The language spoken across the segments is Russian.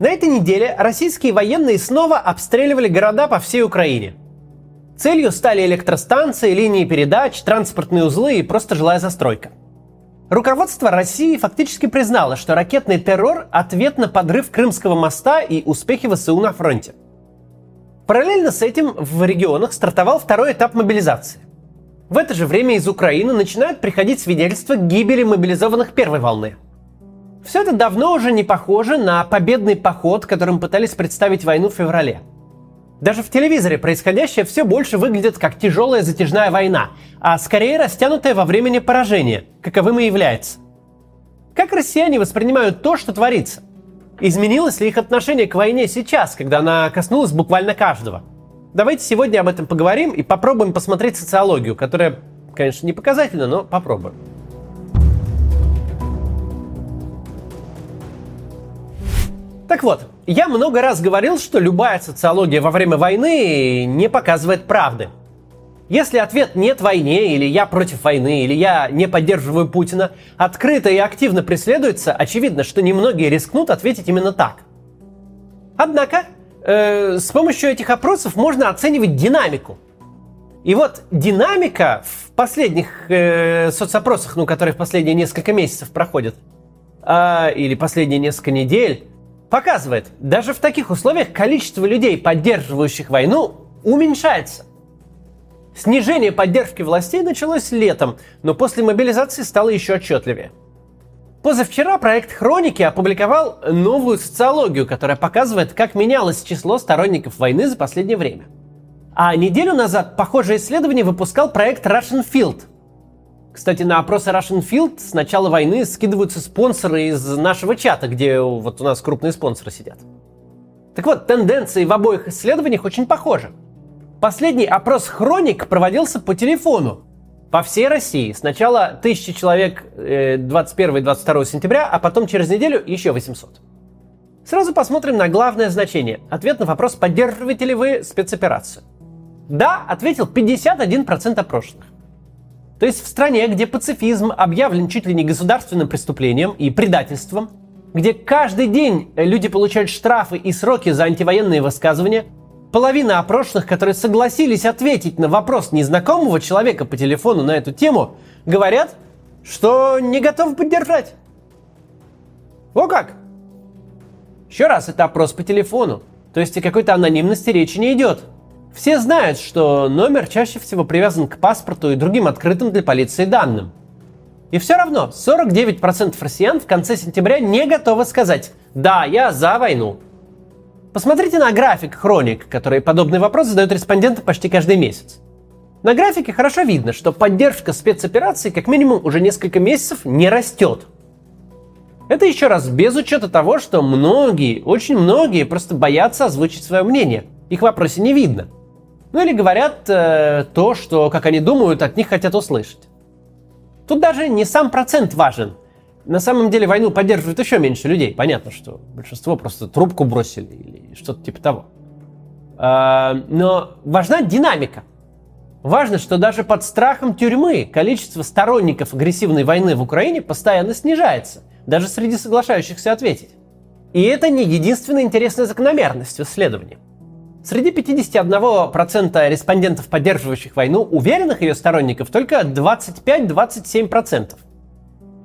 На этой неделе российские военные снова обстреливали города по всей Украине. Целью стали электростанции, линии передач, транспортные узлы и просто жилая застройка. Руководство России фактически признало, что ракетный террор – ответ на подрыв Крымского моста и успехи ВСУ на фронте. Параллельно с этим в регионах стартовал второй этап мобилизации. В это же время из Украины начинают приходить свидетельства гибели мобилизованных первой волны – все это давно уже не похоже на победный поход, которым пытались представить войну в феврале. Даже в телевизоре происходящее все больше выглядит как тяжелая затяжная война, а скорее растянутая во времени поражение, каковым и является. Как россияне воспринимают то, что творится? Изменилось ли их отношение к войне сейчас, когда она коснулась буквально каждого? Давайте сегодня об этом поговорим и попробуем посмотреть социологию, которая, конечно, не показательна, но попробуем. Так вот, я много раз говорил, что любая социология во время войны не показывает правды. Если ответ «нет войне» или «я против войны» или «я не поддерживаю Путина» открыто и активно преследуется, очевидно, что немногие рискнут ответить именно так. Однако, э, с помощью этих опросов можно оценивать динамику. И вот динамика в последних э, соцопросах, ну, которые в последние несколько месяцев проходят, э, или последние несколько недель, показывает, даже в таких условиях количество людей, поддерживающих войну, уменьшается. Снижение поддержки властей началось летом, но после мобилизации стало еще отчетливее. Позавчера проект «Хроники» опубликовал новую социологию, которая показывает, как менялось число сторонников войны за последнее время. А неделю назад похожее исследование выпускал проект Russian Field – кстати, на опросы Russian Field с начала войны скидываются спонсоры из нашего чата, где вот у нас крупные спонсоры сидят. Так вот, тенденции в обоих исследованиях очень похожи. Последний опрос «Хроник» проводился по телефону по всей России. Сначала 1000 человек 21 и 22 сентября, а потом через неделю еще 800. Сразу посмотрим на главное значение. Ответ на вопрос, поддерживаете ли вы спецоперацию. Да, ответил 51% опрошенных. То есть в стране, где пацифизм объявлен чуть ли не государственным преступлением и предательством, где каждый день люди получают штрафы и сроки за антивоенные высказывания, половина опрошенных, которые согласились ответить на вопрос незнакомого человека по телефону на эту тему, говорят, что не готовы поддержать. О как! Еще раз, это опрос по телефону. То есть о какой-то анонимности речи не идет. Все знают, что номер чаще всего привязан к паспорту и другим открытым для полиции данным. И все равно 49% россиян в конце сентября не готовы сказать «Да, я за войну». Посмотрите на график хроник, который подобный вопрос задают респонденты почти каждый месяц. На графике хорошо видно, что поддержка спецоперации как минимум уже несколько месяцев не растет. Это еще раз без учета того, что многие, очень многие просто боятся озвучить свое мнение. Их вопросе не видно. Ну или говорят э, то, что, как они думают, от них хотят услышать. Тут даже не сам процент важен. На самом деле войну поддерживают еще меньше людей. Понятно, что большинство просто трубку бросили или что-то типа того. Э, но важна динамика. Важно, что даже под страхом тюрьмы количество сторонников агрессивной войны в Украине постоянно снижается, даже среди соглашающихся ответить. И это не единственная интересная закономерность в исследовании. Среди 51% респондентов, поддерживающих войну, уверенных ее сторонников только 25-27%.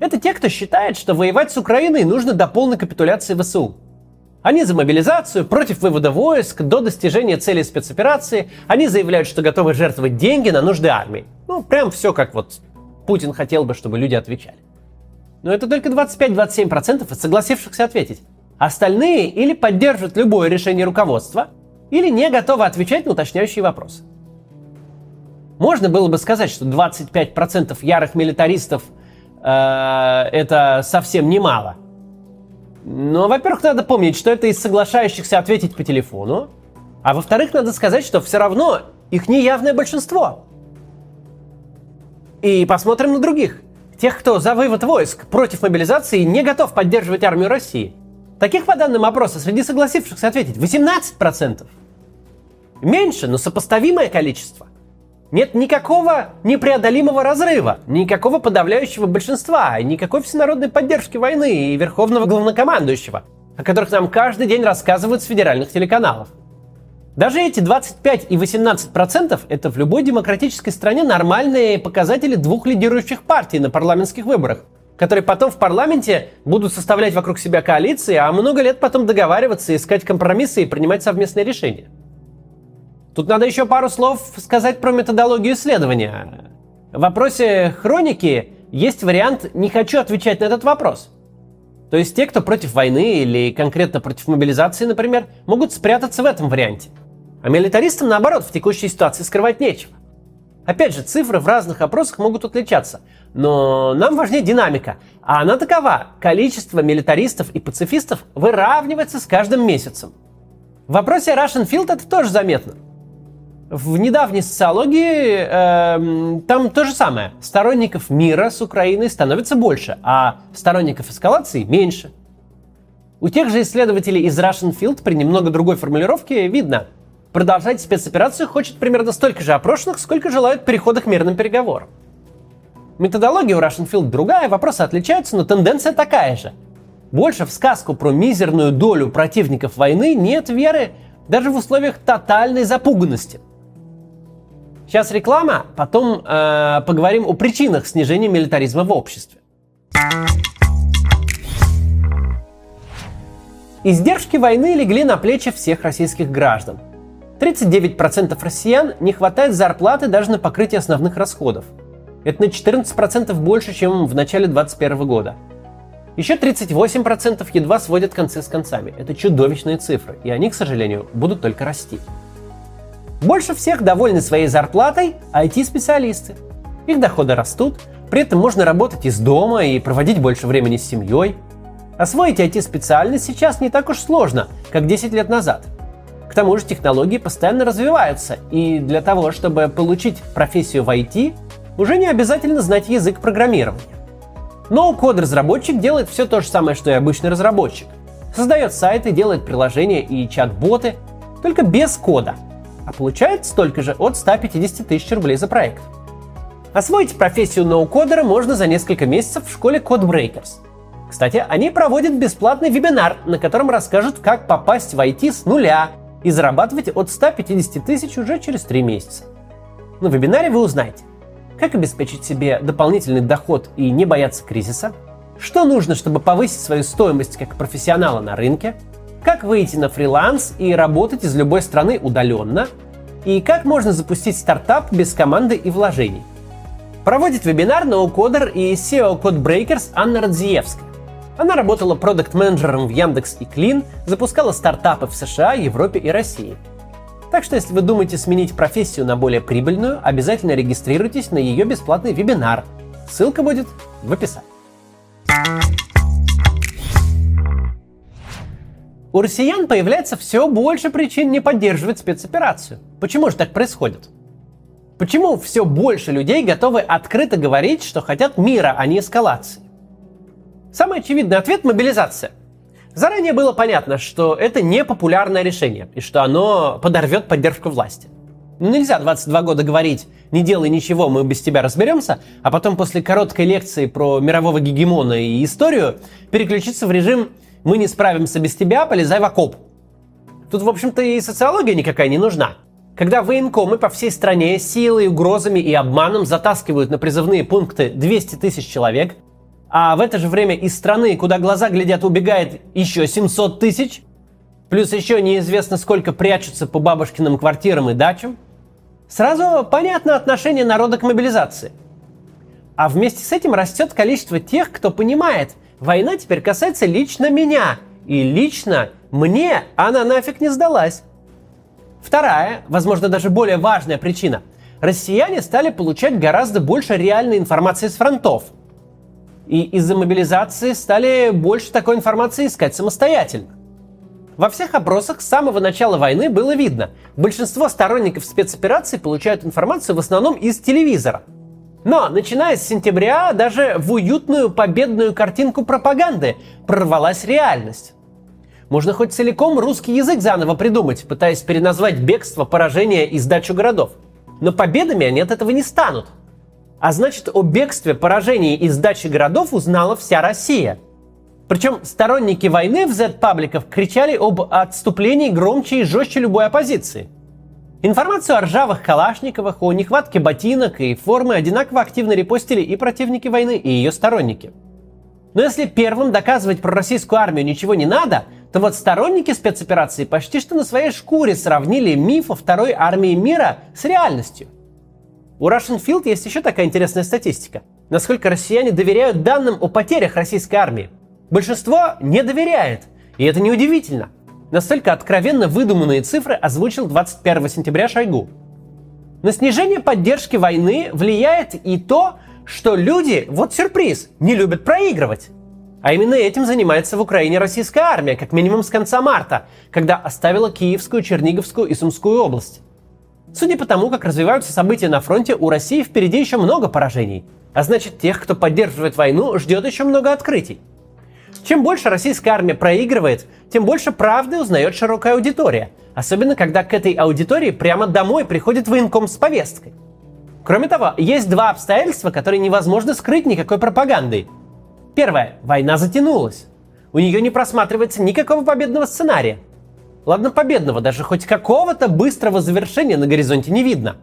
Это те, кто считает, что воевать с Украиной нужно до полной капитуляции ВСУ. Они за мобилизацию, против вывода войск, до достижения цели спецоперации. Они заявляют, что готовы жертвовать деньги на нужды армии. Ну, прям все как вот Путин хотел бы, чтобы люди отвечали. Но это только 25-27% из согласившихся ответить. Остальные или поддержат любое решение руководства, или не готовы отвечать на уточняющие вопросы. Можно было бы сказать, что 25% ярых милитаристов э, это совсем немало. Но, во-первых, надо помнить, что это из соглашающихся ответить по телефону. А во-вторых, надо сказать, что все равно их неявное большинство. И посмотрим на других. Тех, кто за вывод войск против мобилизации не готов поддерживать армию России. Таких, по данным опроса, среди согласившихся ответить 18%. Меньше, но сопоставимое количество. Нет никакого непреодолимого разрыва, никакого подавляющего большинства, никакой всенародной поддержки войны и верховного главнокомандующего. о которых нам каждый день рассказывают с федеральных телеканалов. Даже эти 25 и 18 процентов – это в любой демократической стране нормальные показатели двух лидирующих партий на парламентских выборах, которые потом в парламенте будут составлять вокруг себя коалиции, а много лет потом договариваться, искать компромиссы и принимать совместные решения. Тут надо еще пару слов сказать про методологию исследования. В вопросе хроники есть вариант «не хочу отвечать на этот вопрос». То есть те, кто против войны или конкретно против мобилизации, например, могут спрятаться в этом варианте. А милитаристам, наоборот, в текущей ситуации скрывать нечего. Опять же, цифры в разных опросах могут отличаться, но нам важнее динамика. А она такова. Количество милитаристов и пацифистов выравнивается с каждым месяцем. В вопросе Russian Field это тоже заметно. В недавней социологии э, там то же самое. Сторонников мира с Украиной становится больше, а сторонников эскалации меньше. У тех же исследователей из Russian Field при немного другой формулировке видно, продолжать спецоперацию хочет примерно столько же опрошенных, сколько желают перехода к мирным переговорам. Методология у Russian Field другая, вопросы отличаются, но тенденция такая же. Больше в сказку про мизерную долю противников войны нет веры даже в условиях тотальной запуганности – Сейчас реклама, потом э, поговорим о причинах снижения милитаризма в обществе. Издержки войны легли на плечи всех российских граждан. 39% россиян не хватает зарплаты даже на покрытие основных расходов. Это на 14% больше, чем в начале 2021 года. Еще 38% едва сводят концы с концами. Это чудовищные цифры, и они, к сожалению, будут только расти. Больше всех довольны своей зарплатой IT-специалисты. Их доходы растут, при этом можно работать из дома и проводить больше времени с семьей. Освоить IT-специальность сейчас не так уж сложно, как 10 лет назад. К тому же технологии постоянно развиваются, и для того, чтобы получить профессию в IT, уже не обязательно знать язык программирования. Но код-разработчик делает все то же самое, что и обычный разработчик. Создает сайты, делает приложения и чат-боты, только без кода – а получает столько же от 150 тысяч рублей за проект. Освоить профессию ноу-кодера можно за несколько месяцев в школе Codebreakers. Кстати, они проводят бесплатный вебинар, на котором расскажут, как попасть в IT с нуля и зарабатывать от 150 тысяч уже через 3 месяца. На вебинаре вы узнаете, как обеспечить себе дополнительный доход и не бояться кризиса, что нужно, чтобы повысить свою стоимость как профессионала на рынке – как выйти на фриланс и работать из любой страны удаленно, и как можно запустить стартап без команды и вложений. Проводит вебинар ноу-кодер и SEO Codebreakers Анна Радзиевская. Она работала продукт-менеджером в Яндекс и Клин, запускала стартапы в США, Европе и России. Так что если вы думаете сменить профессию на более прибыльную, обязательно регистрируйтесь на ее бесплатный вебинар. Ссылка будет в описании. У россиян появляется все больше причин не поддерживать спецоперацию. Почему же так происходит? Почему все больше людей готовы открыто говорить, что хотят мира, а не эскалации? Самый очевидный ответ – мобилизация. Заранее было понятно, что это не популярное решение, и что оно подорвет поддержку власти. Ну, нельзя 22 года говорить «не делай ничего, мы без тебя разберемся», а потом после короткой лекции про мирового гегемона и историю переключиться в режим мы не справимся без тебя, полезай в окоп. Тут, в общем-то, и социология никакая не нужна. Когда военкомы по всей стране силой, угрозами и обманом затаскивают на призывные пункты 200 тысяч человек, а в это же время из страны, куда глаза глядят, убегает еще 700 тысяч, плюс еще неизвестно сколько прячутся по бабушкиным квартирам и дачам, сразу понятно отношение народа к мобилизации. А вместе с этим растет количество тех, кто понимает – Война теперь касается лично меня. И лично мне она нафиг не сдалась. Вторая, возможно, даже более важная причина. Россияне стали получать гораздо больше реальной информации с фронтов. И из-за мобилизации стали больше такой информации искать самостоятельно. Во всех опросах с самого начала войны было видно, большинство сторонников спецоперации получают информацию в основном из телевизора – но, начиная с сентября, даже в уютную победную картинку пропаганды прорвалась реальность. Можно хоть целиком русский язык заново придумать, пытаясь переназвать бегство, поражение и сдачу городов. Но победами они от этого не станут. А значит, о бегстве, поражении и сдаче городов узнала вся Россия. Причем сторонники войны в Z-пабликах кричали об отступлении громче и жестче любой оппозиции. Информацию о ржавых калашниковых, о нехватке ботинок и формы одинаково активно репостили и противники войны, и ее сторонники. Но если первым доказывать про российскую армию ничего не надо, то вот сторонники спецоперации почти что на своей шкуре сравнили миф о второй армии мира с реальностью. У Russian Field есть еще такая интересная статистика. Насколько россияне доверяют данным о потерях российской армии. Большинство не доверяет. И это неудивительно. Настолько откровенно выдуманные цифры озвучил 21 сентября Шойгу. На снижение поддержки войны влияет и то, что люди, вот сюрприз, не любят проигрывать. А именно этим занимается в Украине российская армия, как минимум с конца марта, когда оставила Киевскую, Черниговскую и Сумскую область. Судя по тому, как развиваются события на фронте, у России впереди еще много поражений. А значит, тех, кто поддерживает войну, ждет еще много открытий. Чем больше российская армия проигрывает, тем больше правды узнает широкая аудитория. Особенно, когда к этой аудитории прямо домой приходит военком с повесткой. Кроме того, есть два обстоятельства, которые невозможно скрыть никакой пропагандой. Первое. Война затянулась. У нее не просматривается никакого победного сценария. Ладно, победного, даже хоть какого-то быстрого завершения на горизонте не видно.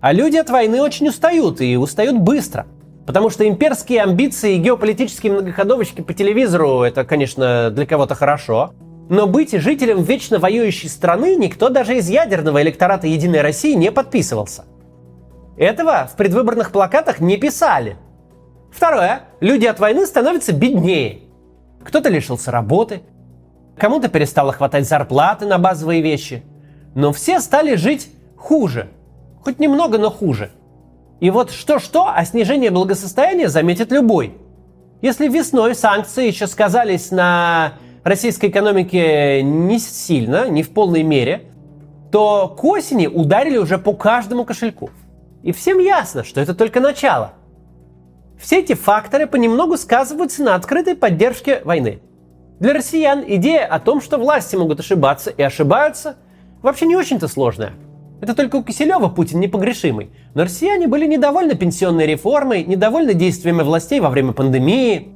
А люди от войны очень устают, и устают быстро. Потому что имперские амбиции и геополитические многоходовочки по телевизору – это, конечно, для кого-то хорошо. Но быть жителем вечно воюющей страны никто даже из ядерного электората «Единой России» не подписывался. Этого в предвыборных плакатах не писали. Второе. Люди от войны становятся беднее. Кто-то лишился работы, кому-то перестало хватать зарплаты на базовые вещи. Но все стали жить хуже. Хоть немного, но хуже – и вот что-что, а снижение благосостояния заметит любой. Если весной санкции еще сказались на российской экономике не сильно, не в полной мере, то к осени ударили уже по каждому кошельку. И всем ясно, что это только начало. Все эти факторы понемногу сказываются на открытой поддержке войны. Для россиян идея о том, что власти могут ошибаться и ошибаются, вообще не очень-то сложная – это только у Киселева Путин непогрешимый. Но россияне были недовольны пенсионной реформой, недовольны действиями властей во время пандемии.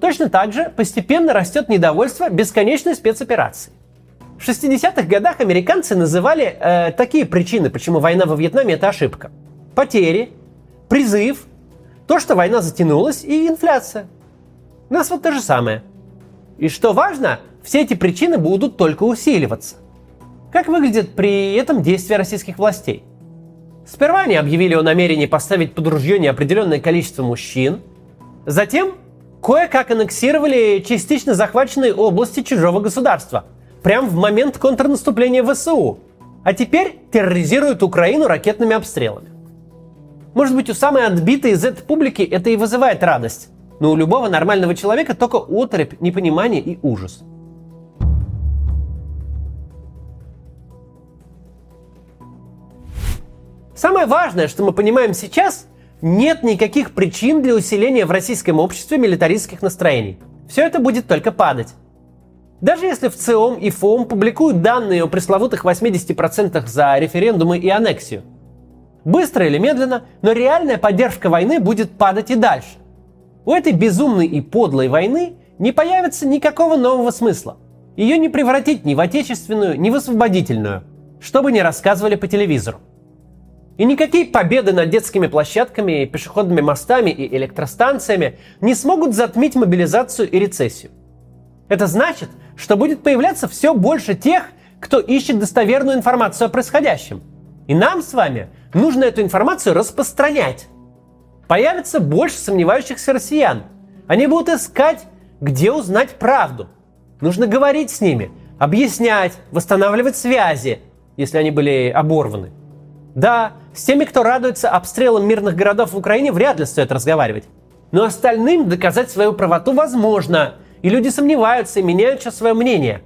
Точно так же постепенно растет недовольство бесконечной спецоперацией. В 60-х годах американцы называли э, такие причины, почему война во Вьетнаме это ошибка. Потери, призыв, то, что война затянулась и инфляция. У нас вот то же самое. И что важно, все эти причины будут только усиливаться. Как выглядит при этом действие российских властей? Сперва они объявили о намерении поставить под ружье неопределенное количество мужчин. Затем кое-как аннексировали частично захваченные области чужого государства. Прямо в момент контрнаступления ВСУ. А теперь терроризируют Украину ракетными обстрелами. Может быть, у самой отбитой Z-публики это и вызывает радость. Но у любого нормального человека только отрыбь, непонимание и ужас – Самое важное, что мы понимаем сейчас, нет никаких причин для усиления в российском обществе милитаристских настроений. Все это будет только падать. Даже если в ЦИОМ и ФОМ публикуют данные о пресловутых 80% за референдумы и аннексию. Быстро или медленно, но реальная поддержка войны будет падать и дальше. У этой безумной и подлой войны не появится никакого нового смысла. Ее не превратить ни в отечественную, ни в освободительную, что бы ни рассказывали по телевизору. И никакие победы над детскими площадками, пешеходными мостами и электростанциями не смогут затмить мобилизацию и рецессию. Это значит, что будет появляться все больше тех, кто ищет достоверную информацию о происходящем. И нам с вами нужно эту информацию распространять. Появится больше сомневающихся россиян. Они будут искать, где узнать правду. Нужно говорить с ними, объяснять, восстанавливать связи, если они были оборваны – да, с теми, кто радуется обстрелам мирных городов в Украине, вряд ли стоит разговаривать. Но остальным доказать свою правоту возможно. И люди сомневаются и меняют сейчас свое мнение.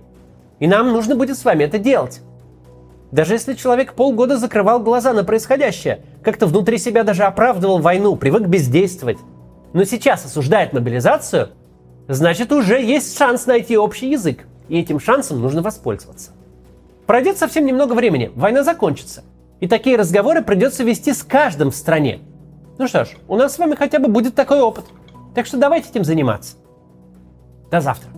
И нам нужно будет с вами это делать. Даже если человек полгода закрывал глаза на происходящее, как-то внутри себя даже оправдывал войну, привык бездействовать, но сейчас осуждает мобилизацию, значит уже есть шанс найти общий язык. И этим шансом нужно воспользоваться. Пройдет совсем немного времени, война закончится – и такие разговоры придется вести с каждым в стране. Ну что ж, у нас с вами хотя бы будет такой опыт. Так что давайте этим заниматься. До завтра.